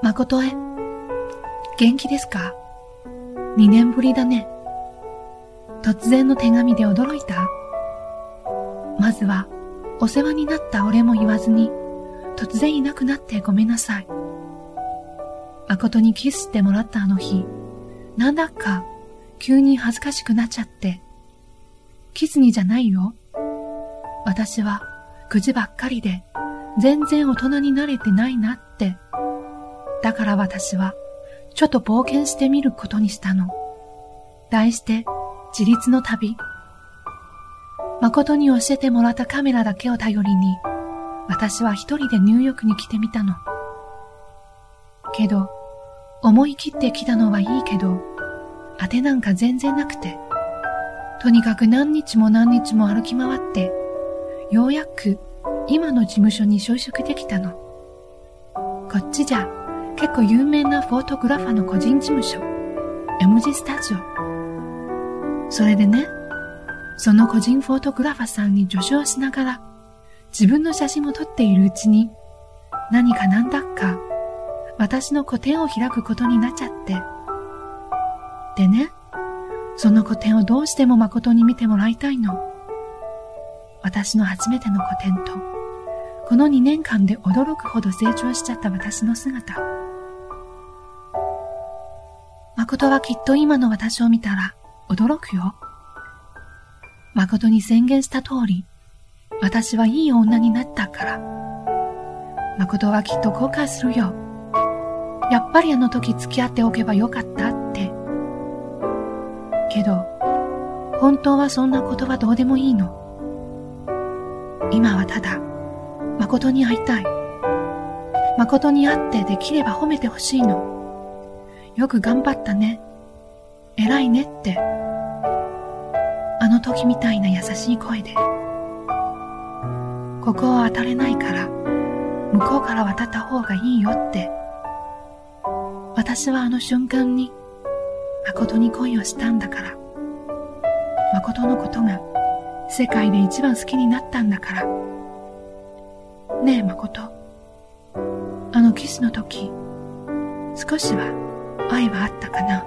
誠へ、元気ですか？二年ぶりだね。突然の手紙で驚いた？まずは、お世話になった俺も言わずに、突然いなくなってごめんなさい。誠にキスしてもらったあの日、なんだか急に恥ずかしくなっちゃって。キスにじゃないよ。私は口ばっかりで全然大人になれてないなって。だから私はちょっと冒険してみることにしたの。題して自立の旅。誠に教えてもらったカメラだけを頼りに私は一人でニューヨークに来てみたの。けど、思い切って来たのはいいけど、当てなんか全然なくて。とにかく何日も何日も歩き回って、ようやく今の事務所に就職できたの。こっちじゃ結構有名なフォートグラファーの個人事務所、M 字スタジオ。それでね、その個人フォートグラファーさんに助手をしながら、自分の写真を撮っているうちに、何か何だか、私の個展を開くことになっちゃって。でね、その個展をどうしても誠に見てもらいたいの。私の初めての個展と、この2年間で驚くほど成長しちゃった私の姿。誠はきっと今の私を見たら驚くよ。誠に宣言した通り、私はいい女になったから。誠はきっと後悔するよ。やっぱりあの時付き合っておけばよかったって。けど、本当はそんなことはどうでもいいの。今はただ、誠に会いたい。誠に会ってできれば褒めてほしいの。よく頑張ったね。偉いねって。あの時みたいな優しい声で。ここは渡れないから、向こうから渡った方がいいよって。私はあの瞬間に、誠に恋をしたんだから。誠のことが世界で一番好きになったんだから。ねえ誠。あのキスの時、少しは愛はあったかな？